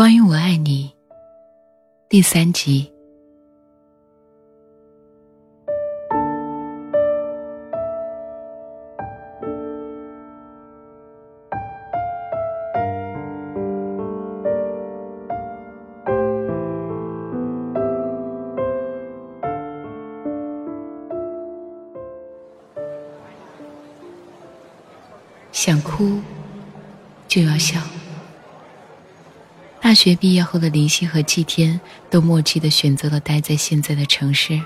关于我爱你，第三集。学毕业后的林夕和季天都默契的选择了待在现在的城市。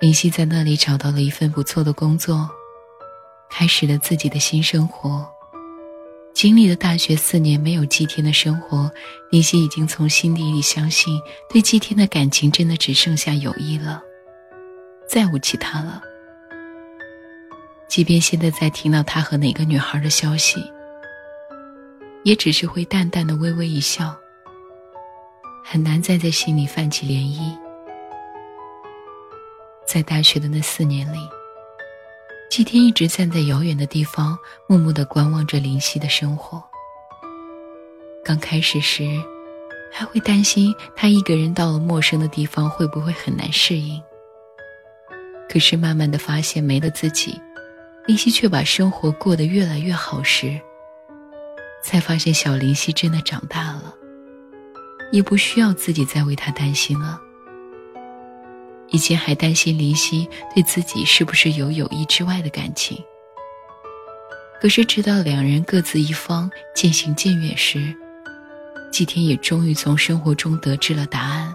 林夕在那里找到了一份不错的工作，开始了自己的新生活。经历了大学四年没有季天的生活，林夕已经从心底里相信，对季天的感情真的只剩下友谊了，再无其他了。即便现在再听到他和哪个女孩的消息，也只是会淡淡的微微一笑，很难再在心里泛起涟漪。在大学的那四年里，季天一直站在遥远的地方，默默的观望着林夕的生活。刚开始时，还会担心他一个人到了陌生的地方会不会很难适应。可是慢慢的发现，没了自己。林夕却把生活过得越来越好时，才发现小林夕真的长大了，也不需要自己再为他担心了。以前还担心林夕对自己是不是有友谊之外的感情，可是直到两人各自一方渐行渐远时，季天也终于从生活中得知了答案：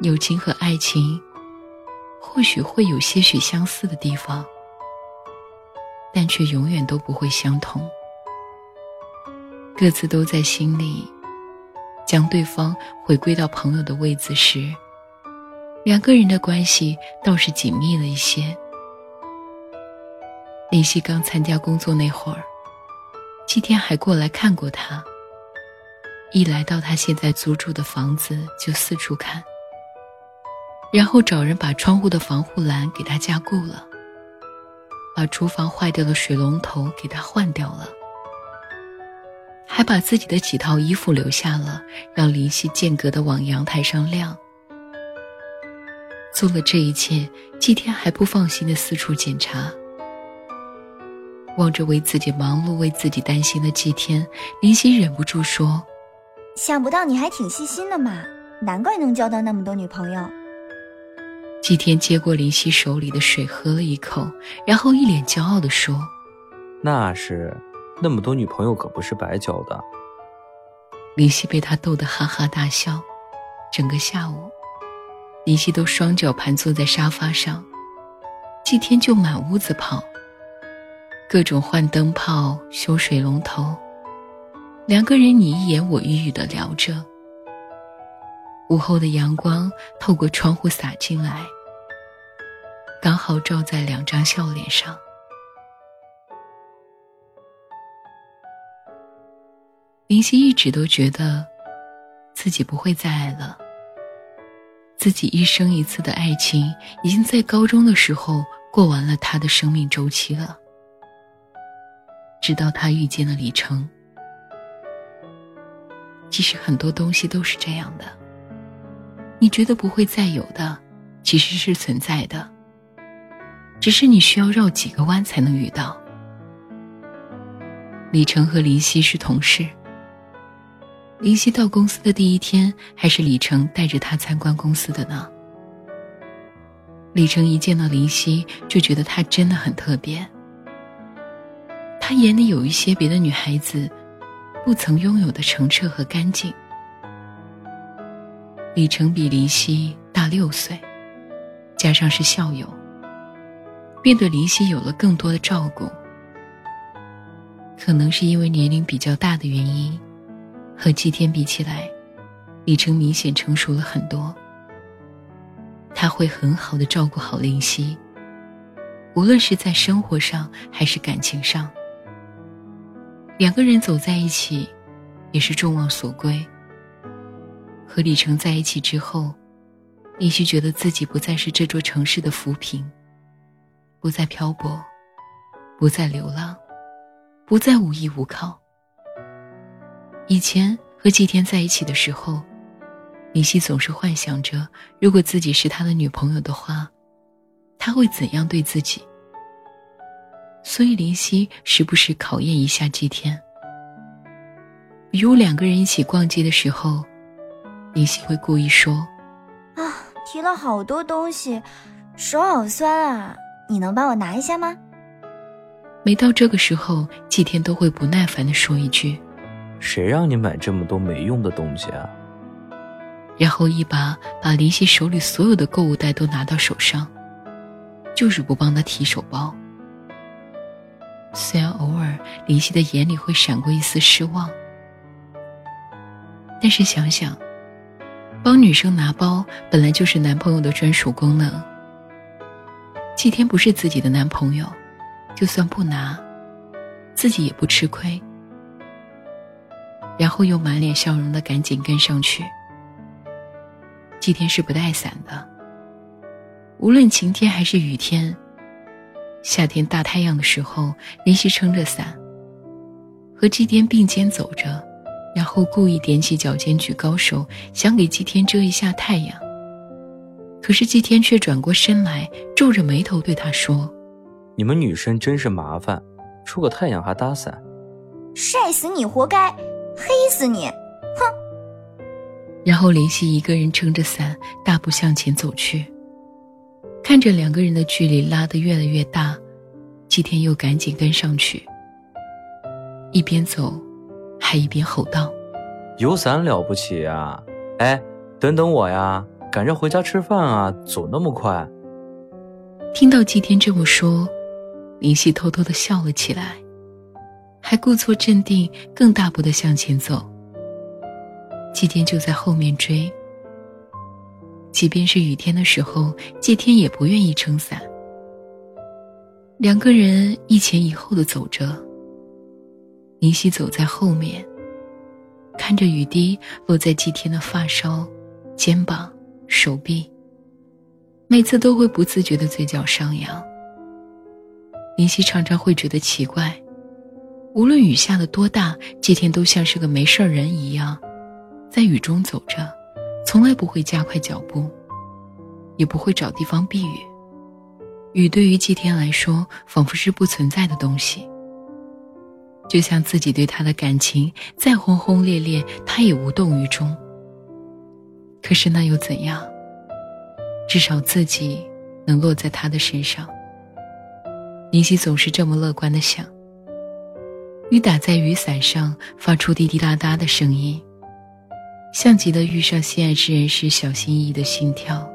友情和爱情，或许会有些许相似的地方。但却永远都不会相同。各自都在心里，将对方回归到朋友的位子时，两个人的关系倒是紧密了一些。林夕刚参加工作那会儿，季天还过来看过他。一来到他现在租住的房子，就四处看，然后找人把窗户的防护栏给他加固了。把厨房坏掉的水龙头给他换掉了，还把自己的几套衣服留下了，让林夕间隔的往阳台上晾。做了这一切，季天还不放心的四处检查。望着为自己忙碌、为自己担心的季天，林夕忍不住说：“想不到你还挺细心的嘛，难怪能交到那么多女朋友。”季天接过林夕手里的水，喝了一口，然后一脸骄傲的说：“那是，那么多女朋友可不是白交的。”林夕被他逗得哈哈大笑。整个下午，林夕都双脚盘坐在沙发上，季天就满屋子跑，各种换灯泡、修水龙头，两个人你一言我一语的聊着。午后的阳光透过窗户洒进来，刚好照在两张笑脸上。林夕一直都觉得自己不会再爱了，自己一生一次的爱情已经在高中的时候过完了他的生命周期了。直到他遇见了李成，其实很多东西都是这样的。你觉得不会再有的，其实是存在的。只是你需要绕几个弯才能遇到。李成和林夕是同事。林夕到公司的第一天，还是李成带着他参观公司的呢。李成一见到林夕，就觉得她真的很特别。他眼里有一些别的女孩子不曾拥有的澄澈和干净。李成比林夕大六岁，加上是校友，便对林夕有了更多的照顾。可能是因为年龄比较大的原因，和季天比起来，李成明显成熟了很多。他会很好的照顾好林夕，无论是在生活上还是感情上，两个人走在一起，也是众望所归。和李成在一起之后，林夕觉得自己不再是这座城市的浮萍，不再漂泊，不再流浪，不再无依无靠，以前和季天在一起的时候，林夕总是幻想着，如果自己是他的女朋友的话，他会怎样对自己。所以林夕时不时考验一下季天。比如两个人一起逛街的时候，林夕会故意说：“啊，提了好多东西，手好酸啊，你能帮我拿一下吗？”每到这个时候，季天都会不耐烦地说一句：“谁让你买这么多没用的东西啊？”然后一把把林夕手里所有的购物袋都拿到手上，就是不帮他提手包。虽然偶尔林夕的眼里会闪过一丝失望。但是想想，帮女生拿包本来就是男朋友的专属功能。季天不是自己的男朋友，就算不拿，自己也不吃亏。然后又满脸笑容的赶紧跟上去。祭天是不带伞的，无论晴天还是雨天，夏天大太阳的时候，林夕撑着伞，和祭天并肩走着。然后故意踮起脚尖，举高手，想给祭天遮一下太阳。可是祭天却转过身来，皱着眉头对他说：“你们女生真是麻烦，出个太阳还搭伞，晒死你活该，黑死你！”哼。然后林夕一个人撑着伞，大步向前走去。看着两个人的距离拉得越来越大，祭天又赶紧跟上去，一边走。还一边吼道：“有伞了不起啊！哎，等等我呀，赶着回家吃饭啊，走那么快。”听到季天这么说，林夕偷偷的笑了起来，还故作镇定，更大步的向前走。祭天就在后面追。即便是雨天的时候，祭天也不愿意撑伞。两个人一前一后的走着。林夕走在后面，看着雨滴落在祭天的发梢、肩膀、手臂，每次都会不自觉的嘴角上扬。林夕常常会觉得奇怪，无论雨下的多大，季天都像是个没事人一样，在雨中走着，从来不会加快脚步，也不会找地方避雨。雨对于季天来说，仿佛是不存在的东西。就像自己对他的感情再轰轰烈烈，他也无动于衷。可是那又怎样？至少自己能落在他的身上。林夕总是这么乐观的想。雨打在雨伞上，发出滴滴答答的声音，像极了遇上心爱之人时小心翼翼的心跳。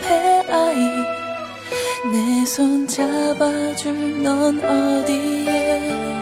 벽앞에아이 내 손 잡아줄 넌 어디에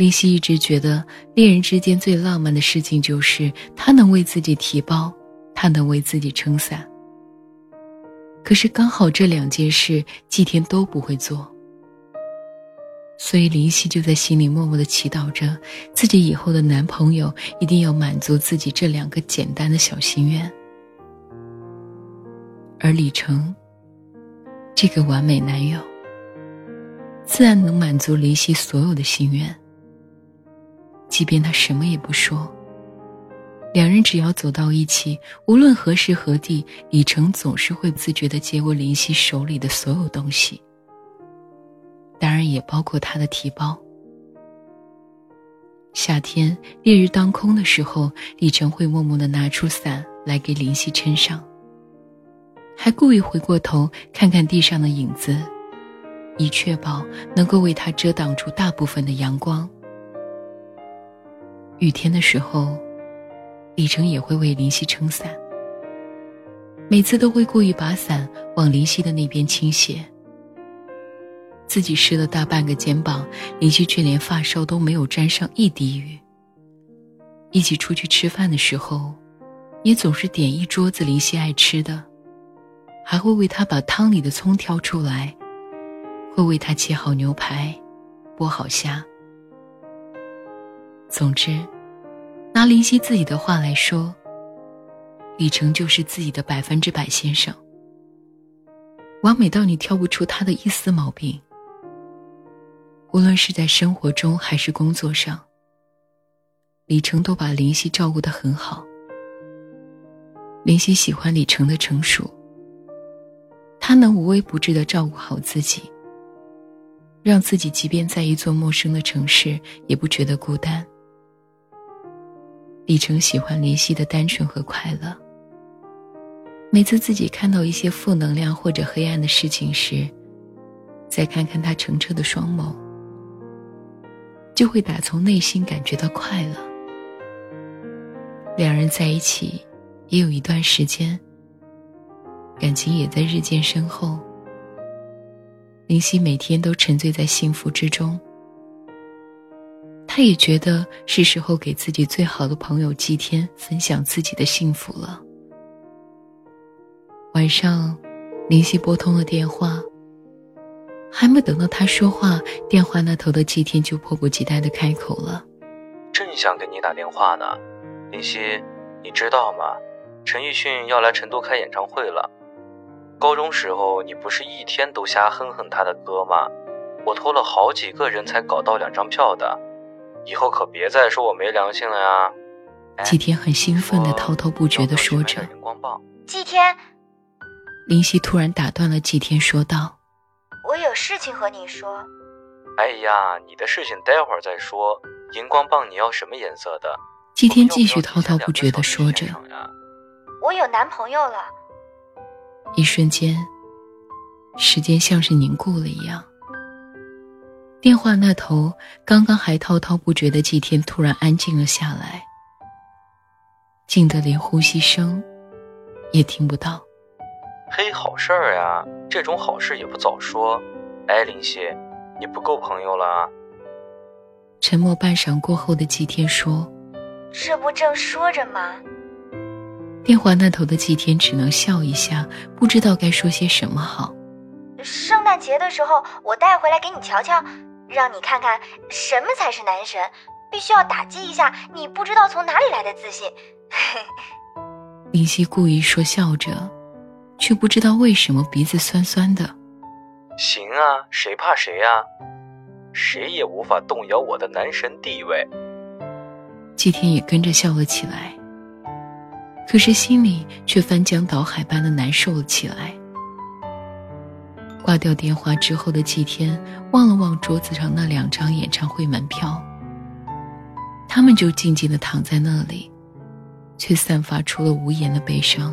林夕一直觉得恋人之间最浪漫的事情就是他能为自己提包，他能为自己撑伞。可是刚好这两件事季天都不会做，所以林夕就在心里默默的祈祷着，自己以后的男朋友一定要满足自己这两个简单的小心愿。而李成，这个完美男友，自然能满足林夕所有的心愿。即便他什么也不说，两人只要走到一起，无论何时何地，李成总是会自觉地接过林夕手里的所有东西，当然也包括他的提包。夏天烈日当空的时候，李成会默默地拿出伞来给林夕撑上，还故意回过头看看地上的影子，以确保能够为他遮挡住大部分的阳光。雨天的时候，李成也会为林夕撑伞。每次都会故意把伞往林夕的那边倾斜。自己湿了大半个肩膀，林夕却连发梢都没有沾上一滴雨。一起出去吃饭的时候，也总是点一桌子林夕爱吃的，还会为他把汤里的葱挑出来，会为他切好牛排，剥好虾。总之，拿林夕自己的话来说，李成就是自己的百分之百先生，完美到你挑不出他的一丝毛病。无论是在生活中还是工作上，李成都把林夕照顾得很好。林夕喜欢李成的成熟，他能无微不至的照顾好自己，让自己即便在一座陌生的城市也不觉得孤单。李成喜欢林夕的单纯和快乐。每次自己看到一些负能量或者黑暗的事情时，再看看他澄澈的双眸，就会打从内心感觉到快乐。两人在一起也有一段时间，感情也在日渐深厚。林夕每天都沉醉在幸福之中。他也觉得是时候给自己最好的朋友祭天分享自己的幸福了。晚上，林夕拨通了电话。还没等到他说话，电话那头的祭天就迫不及待的开口了：“正想给你打电话呢，林夕，你知道吗？陈奕迅要来成都开演唱会了。高中时候你不是一天都瞎哼哼他的歌吗？我托了好几个人才搞到两张票的。”以后可别再说我没良心了呀！季天很兴奋的滔滔不绝的说着。季天，林夕突然打断了季天，说道：“我有事情和你说。”哎呀，你的事情待会儿再说。荧光棒你要什么颜色的？季天继续滔滔不绝的说着。我有男朋友了。一瞬间，时间像是凝固了一样。电话那头，刚刚还滔滔不绝的季天突然安静了下来，静得连呼吸声也听不到。嘿，好事儿呀！这种好事也不早说。哎，林夕，你不够朋友了。沉默半晌过后的季天说：“这不正说着吗？”电话那头的季天只能笑一下，不知道该说些什么好。圣诞节的时候，我带回来给你瞧瞧。让你看看什么才是男神，必须要打击一下你不知道从哪里来的自信。林夕故意说笑着，却不知道为什么鼻子酸酸的。行啊，谁怕谁啊？谁也无法动摇我的男神地位。季天也跟着笑了起来，可是心里却翻江倒海般的难受了起来。挂掉电话之后的几天，望了望桌子上那两张演唱会门票，他们就静静的躺在那里，却散发出了无言的悲伤。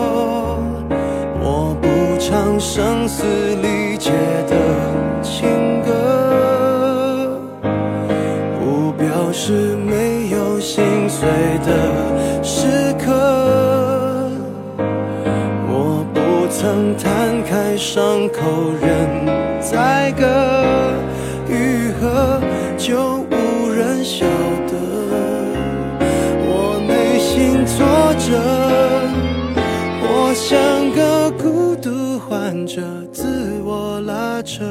唱声嘶力竭的情歌，不表示没有心碎的时刻。我不曾摊开伤口任宰割，愈合就无人晓得。我内心挫折，我像着，自我拉扯。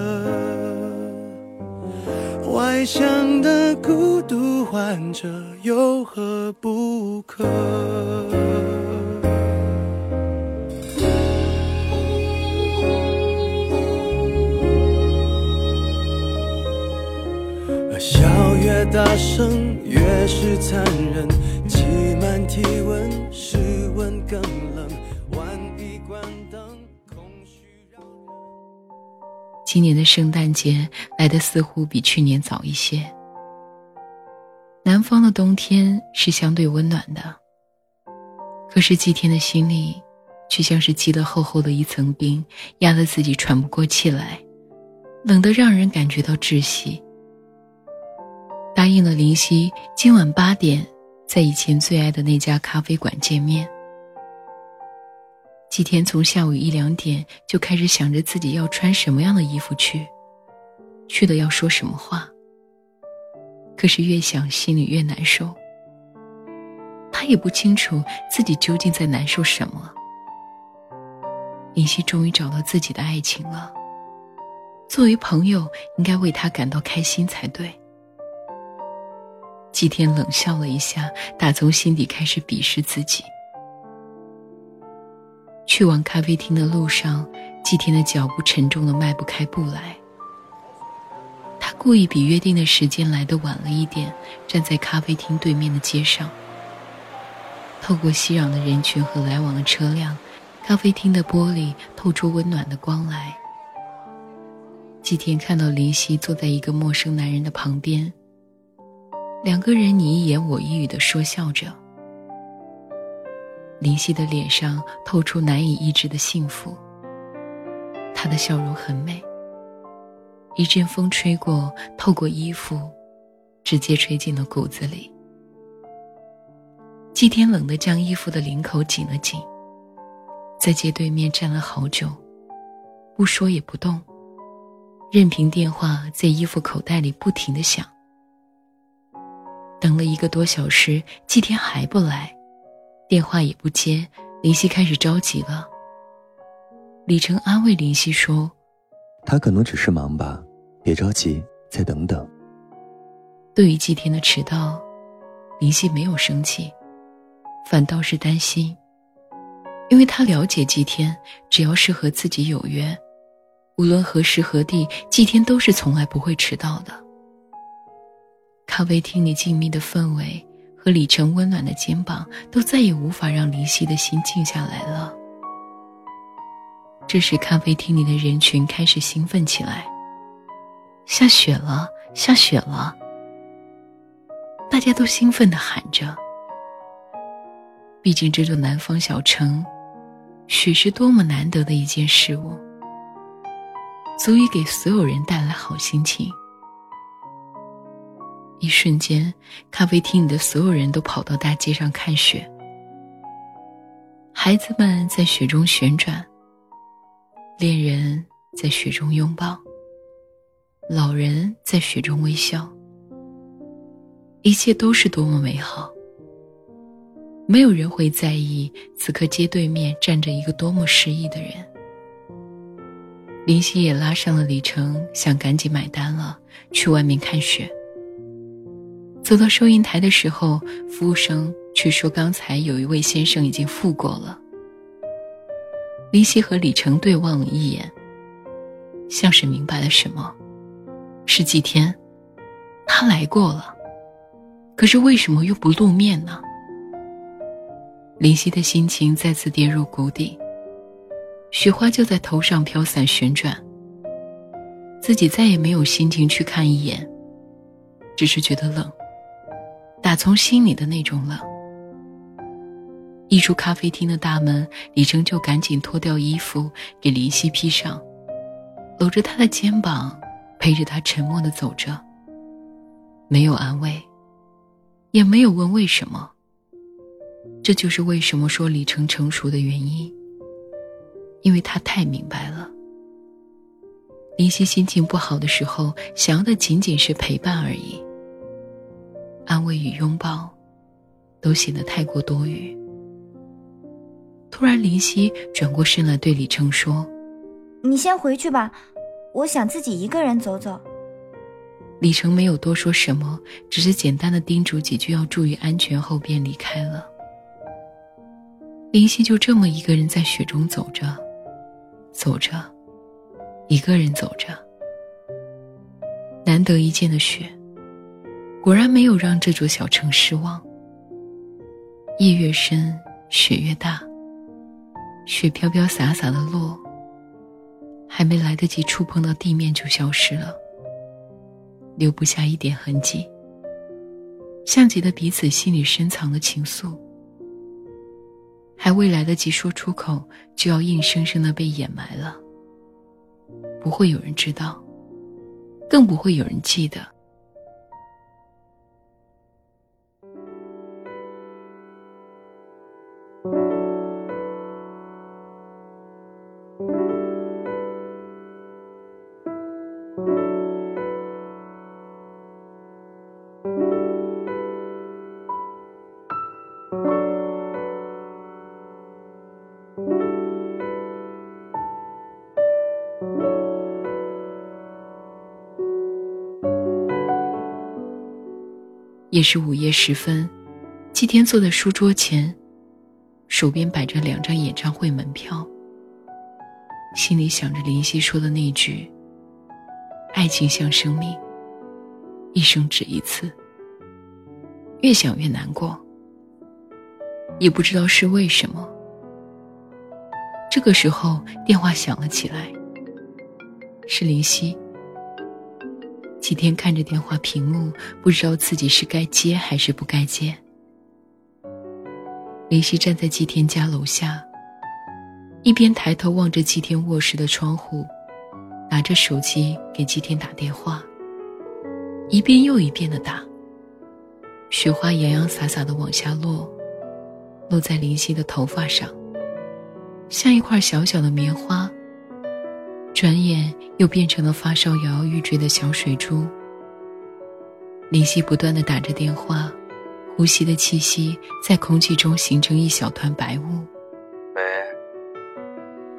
外向的孤独患者有何不可？笑越大声，越是残忍。挤满体，温今年的圣诞节来的似乎比去年早一些。南方的冬天是相对温暖的，可是祭天的心里，却像是积了厚厚的一层冰，压得自己喘不过气来，冷得让人感觉到窒息。答应了林夕今晚八点在以前最爱的那家咖啡馆见面。祭天从下午一两点就开始想着自己要穿什么样的衣服去，去了要说什么话。可是越想心里越难受。他也不清楚自己究竟在难受什么。林夕终于找到自己的爱情了。作为朋友，应该为他感到开心才对。祭天冷笑了一下，打从心底开始鄙视自己。去往咖啡厅的路上，祭天的脚步沉重的迈不开步来。他故意比约定的时间来的晚了一点，站在咖啡厅对面的街上。透过熙攘的人群和来往的车辆，咖啡厅的玻璃透出温暖的光来。祭天看到林夕坐在一个陌生男人的旁边。两个人你一言我一语的说笑着。林夕的脸上透出难以抑制的幸福。她的笑容很美。一阵风吹过，透过衣服，直接吹进了骨子里。季天冷的将衣服的领口紧了紧，在街对面站了好久，不说也不动，任凭电话在衣服口袋里不停的响。等了一个多小时，季天还不来，电话也不接，林夕开始着急了。李成安慰林夕说：“他可能只是忙吧，别着急，再等等。”对于祭天的迟到，林夕没有生气，反倒是担心，因为他了解祭天，只要是和自己有约，无论何时何地，祭天都是从来不会迟到的。咖啡厅里静谧的氛围和李晨温暖的肩膀，都再也无法让林夕的心静下来了。这时，咖啡厅里的人群开始兴奋起来。下雪了，下雪了！大家都兴奋地喊着。毕竟，这座南方小城，雪是多么难得的一件事物，足以给所有人带来好心情。一瞬间，咖啡厅里的所有人都跑到大街上看雪。孩子们在雪中旋转，恋人在雪中拥抱，老人在雪中微笑。一切都是多么美好！没有人会在意此刻街对面站着一个多么失意的人。林夕也拉上了李成，想赶紧买单了，去外面看雪。走到收银台的时候，服务生却说：“刚才有一位先生已经付过了。”林夕和李成对望了一眼，像是明白了什么。是几天，他来过了，可是为什么又不露面呢？林夕的心情再次跌入谷底。雪花就在头上飘散旋转。自己再也没有心情去看一眼，只是觉得冷，打从心里的那种冷。一出咖啡厅的大门，李征就赶紧脱掉衣服给林夕披上，搂着她的肩膀，陪着她沉默的走着。没有安慰，也没有问为什么。这就是为什么说李成成熟的原因，因为他太明白了。林夕心情不好的时候，想要的仅仅是陪伴而已，安慰与拥抱，都显得太过多余。突然，林夕转过身来对李成说：“你先回去吧，我想自己一个人走走。”李成没有多说什么，只是简单的叮嘱几句要注意安全后便离开了。林夕就这么一个人在雪中走着，走着，一个人走着。难得一见的雪，果然没有让这座小城失望。夜越深，雪越大。雪飘飘洒洒的落，还没来得及触碰到地面就消失了，留不下一点痕迹，像极了彼此心里深藏的情愫，还未来得及说出口，就要硬生生的被掩埋了。不会有人知道，更不会有人记得。也是午夜时分，季天坐在书桌前，手边摆着两张演唱会门票，心里想着林夕说的那句：“爱情像生命，一生只一次。”越想越难过，也不知道是为什么。这个时候，电话响了起来，是林夕。几天看着电话屏幕，不知道自己是该接还是不该接。林夕站在季天家楼下，一边抬头望着季天卧室的窗户，拿着手机给季天打电话，一遍又一遍的打。雪花洋洋洒洒的往下落，落在林夕的头发上，像一块小小的棉花。转眼又变成了发烧摇摇欲坠的小水珠。林夕不断的打着电话，呼吸的气息在空气中形成一小团白雾。喂。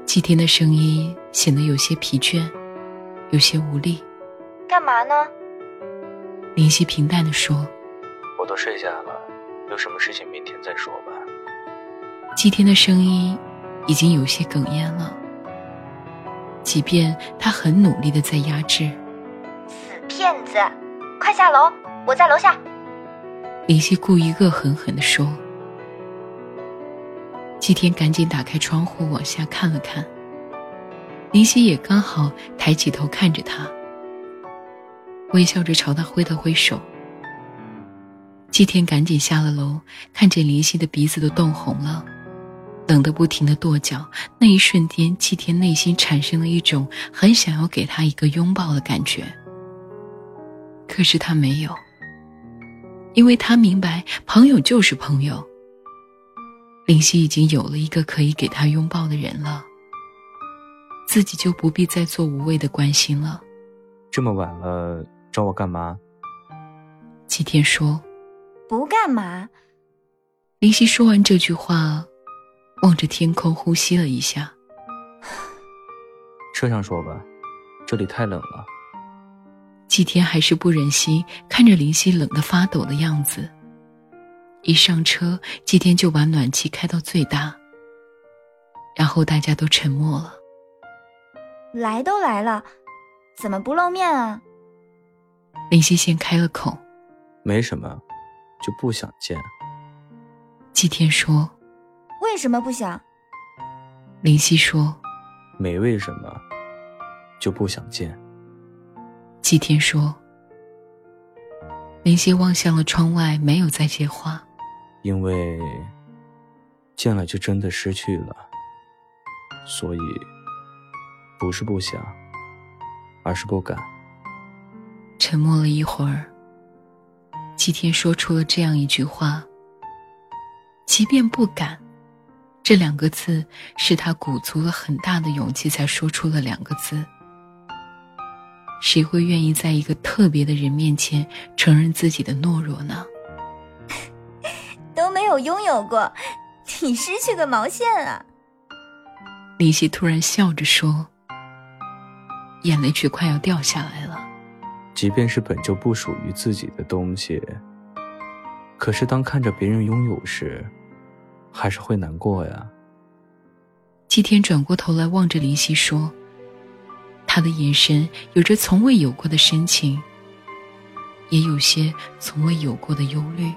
季天的声音显得有些疲倦，有些无力。干嘛呢？林夕平淡的说：“我都睡下了，有什么事情明天再说吧。”季天的声音已经有些哽咽了。即便他很努力的在压制，死骗子，快下楼，我在楼下。林夕故意恶狠狠的说。季天赶紧打开窗户往下看了看，林夕也刚好抬起头看着他，微笑着朝他挥了挥手。季天赶紧下了楼，看见林夕的鼻子都冻红了。冷得不停的跺脚，那一瞬间，季天内心产生了一种很想要给他一个拥抱的感觉。可是他没有，因为他明白，朋友就是朋友。林夕已经有了一个可以给他拥抱的人了，自己就不必再做无谓的关心了。这么晚了，找我干嘛？季天说：“不干嘛。”林夕说完这句话。望着天空，呼吸了一下。车上说吧，这里太冷了。季天还是不忍心看着林夕冷得发抖的样子。一上车，季天就把暖气开到最大。然后大家都沉默了。来都来了，怎么不露面啊？林夕先开了口。没什么，就不想见。季天说。为什么不想？林夕说。没为什么，就不想见。季天说。林夕望向了窗外，没有再接话。因为见了就真的失去了，所以不是不想，而是不敢。沉默了一会儿，季天说出了这样一句话：“即便不敢。”这两个字是他鼓足了很大的勇气才说出了两个字。谁会愿意在一个特别的人面前承认自己的懦弱呢？都没有拥有过，你失去个毛线啊！李希突然笑着说，眼泪却快要掉下来了。即便是本就不属于自己的东西，可是当看着别人拥有时，还是会难过呀。季天转过头来望着林夕说，他的眼神有着从未有过的深情，也有些从未有过的忧虑。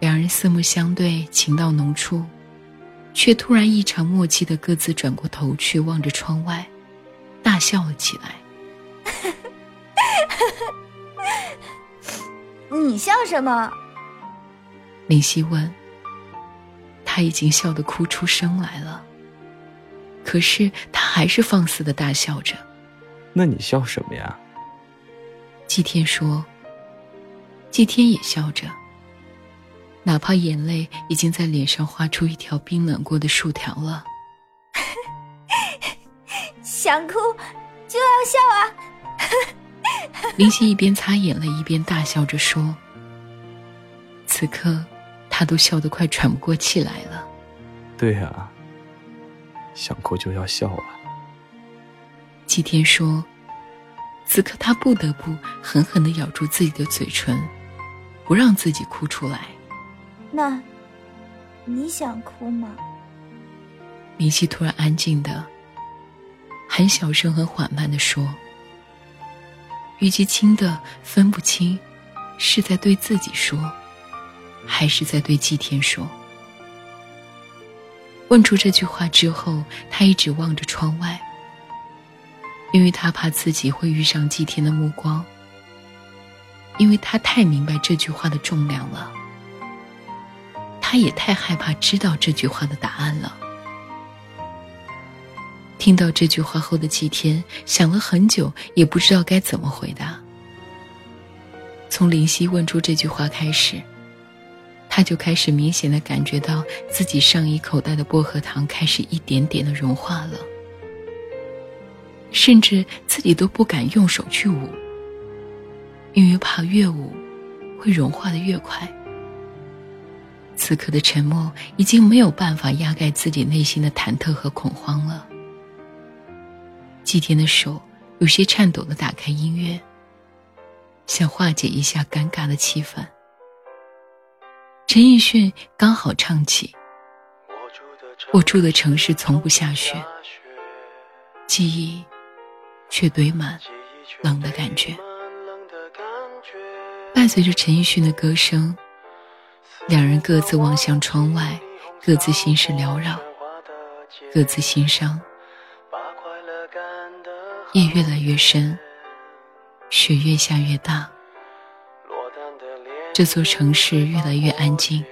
两人四目相对，情到浓处，却突然异常默契的各自转过头去望着窗外，大笑了起来。你笑什么？林夕问。他已经笑得哭出声来了，可是他还是放肆的大笑着。那你笑什么呀？季天说。季天也笑着，哪怕眼泪已经在脸上画出一条冰冷过的竖条了。想哭就要笑啊！林夕一边擦眼泪一边大笑着说。此刻。他都笑得快喘不过气来了。对呀，想哭就要笑啊。季天说：“此刻他不得不狠狠的咬住自己的嘴唇，不让自己哭出来。”那，你想哭吗？明熙突然安静的，很小声、很缓慢的说，虞姬轻的分不清，是在对自己说。还是在对祭天说。问出这句话之后，他一直望着窗外，因为他怕自己会遇上祭天的目光，因为他太明白这句话的重量了，他也太害怕知道这句话的答案了。听到这句话后的祭天想了很久，也不知道该怎么回答。从林夕问出这句话开始。他就开始明显的感觉到自己上衣口袋的薄荷糖开始一点点的融化了，甚至自己都不敢用手去捂，因为怕越捂会融化的越快。此刻的沉默已经没有办法压盖自己内心的忐忑和恐慌了。季天的手有些颤抖的打开音乐，想化解一下尴尬的气氛。陈奕迅刚好唱起：“我住的城市从不下雪，记忆却堆满冷的感觉。”伴随着陈奕迅的歌声，两人各自望向窗外，各自心事缭绕，各自心伤。夜越来越深，雪越下越大。这座城市越来越安静，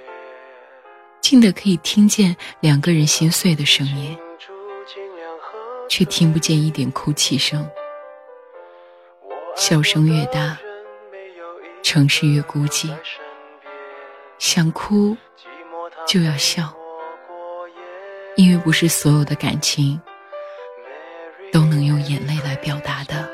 静的可以听见两个人心碎的声音，却听不见一点哭泣声。笑声越大，城市越孤寂。想哭就要笑，因为不是所有的感情都能用眼泪来表达的。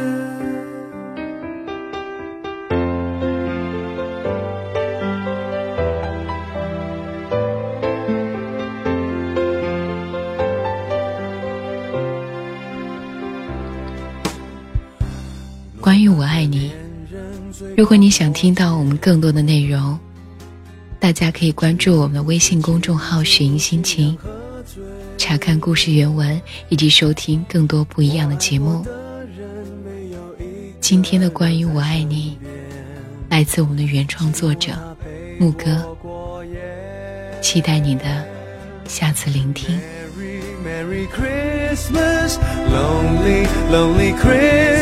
如果你想听到我们更多的内容，大家可以关注我们的微信公众号“雪莹心情”，查看故事原文以及收听更多不一样的节目。今天的关于我爱你，来自我们的原创作者牧歌，期待你的下次聆听。Merry Christmas, Lonely Lonely Christmas，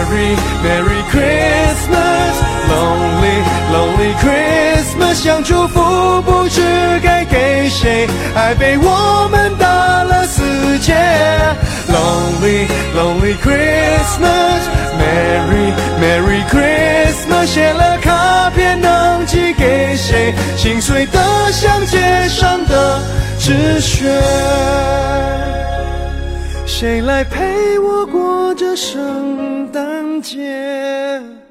Merry Merry Christmas, Lonely Lonely Christmas，想祝福不知该给谁，爱被我们打了死结。Lonely Lonely Christmas, Merry Merry Christmas，写了卡片能寄给谁？心碎的像街上的纸屑。谁来陪我过这圣天？